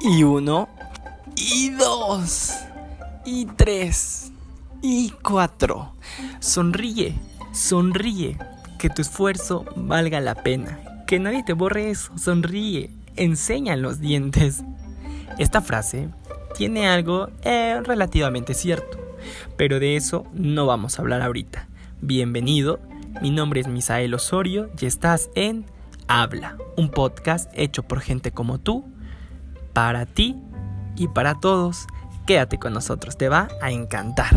y uno, y dos, y tres, y cuatro. Sonríe, sonríe, que tu esfuerzo valga la pena. Que nadie te borre eso, sonríe, enseña los dientes. Esta frase tiene algo eh, relativamente cierto, pero de eso no vamos a hablar ahorita. Bienvenido, mi nombre es Misael Osorio y estás en Habla, un podcast hecho por gente como tú para ti y para todos. Quédate con nosotros, te va a encantar.